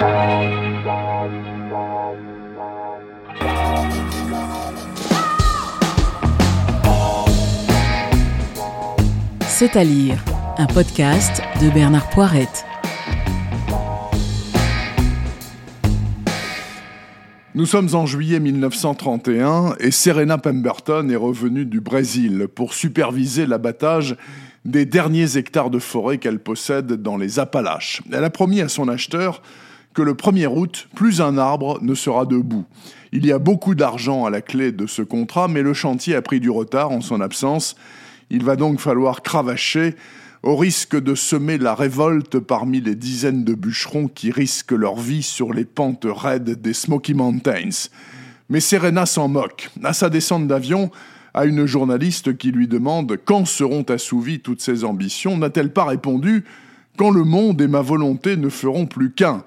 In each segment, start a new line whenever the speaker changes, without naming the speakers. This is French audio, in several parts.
C'est à lire, un podcast de Bernard Poirette.
Nous sommes en juillet 1931 et Serena Pemberton est revenue du Brésil pour superviser l'abattage des derniers hectares de forêt qu'elle possède dans les Appalaches. Elle a promis à son acheteur que le 1er août, plus un arbre ne sera debout. Il y a beaucoup d'argent à la clé de ce contrat, mais le chantier a pris du retard en son absence il va donc falloir cravacher au risque de semer la révolte parmi les dizaines de bûcherons qui risquent leur vie sur les pentes raides des Smoky Mountains. Mais Serena s'en moque. À sa descente d'avion, à une journaliste qui lui demande quand seront assouvies toutes ses ambitions, n'a-t-elle pas répondu quand le monde et ma volonté ne feront plus qu'un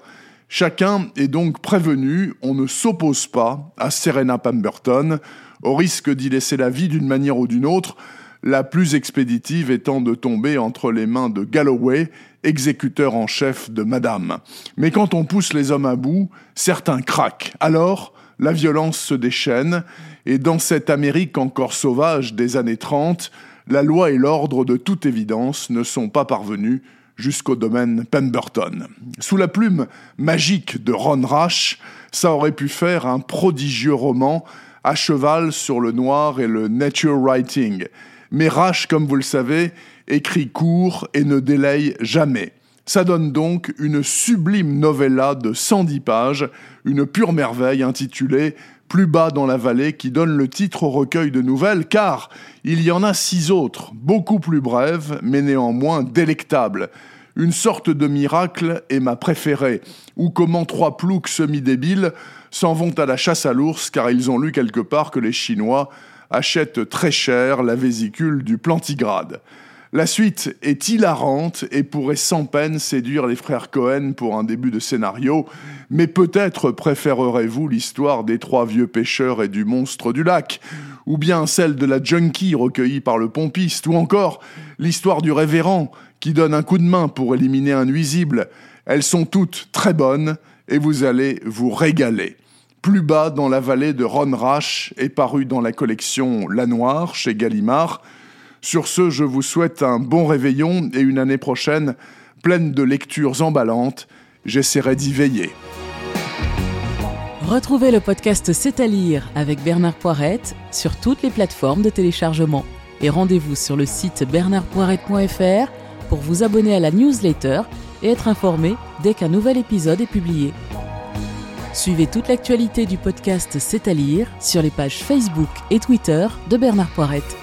Chacun est donc prévenu, on ne s'oppose pas à Serena Pemberton, au risque d'y laisser la vie d'une manière ou d'une autre, la plus expéditive étant de tomber entre les mains de Galloway, exécuteur en chef de Madame. Mais quand on pousse les hommes à bout, certains craquent. Alors, la violence se déchaîne, et dans cette Amérique encore sauvage des années 30, la loi et l'ordre de toute évidence ne sont pas parvenus jusqu'au domaine Pemberton. Sous la plume magique de Ron Rash, ça aurait pu faire un prodigieux roman à cheval sur le noir et le nature writing mais Rache, comme vous le savez, écrit court et ne délaye jamais. Ça donne donc une sublime novella de 110 pages, une pure merveille intitulée Plus bas dans la vallée qui donne le titre au recueil de nouvelles car il y en a six autres, beaucoup plus brèves mais néanmoins délectables. Une sorte de miracle est ma préférée, ou comment trois ploucs semi-débiles s'en vont à la chasse à l'ours car ils ont lu quelque part que les Chinois achète très cher la vésicule du plantigrade. La suite est hilarante et pourrait sans peine séduire les frères Cohen pour un début de scénario, mais peut-être préférerez-vous l'histoire des trois vieux pêcheurs et du monstre du lac, ou bien celle de la junkie recueillie par le pompiste, ou encore l'histoire du révérend qui donne un coup de main pour éliminer un nuisible. Elles sont toutes très bonnes et vous allez vous régaler. Plus bas dans la vallée de Ronrache est paru dans la collection La Noire chez Gallimard. Sur ce, je vous souhaite un bon réveillon et une année prochaine pleine de lectures emballantes. J'essaierai d'y veiller.
Retrouvez le podcast C'est à lire avec Bernard Poirette sur toutes les plateformes de téléchargement. Et rendez-vous sur le site bernardpoirette.fr pour vous abonner à la newsletter et être informé dès qu'un nouvel épisode est publié. Suivez toute l'actualité du podcast C'est à lire sur les pages Facebook et Twitter de Bernard Poirette.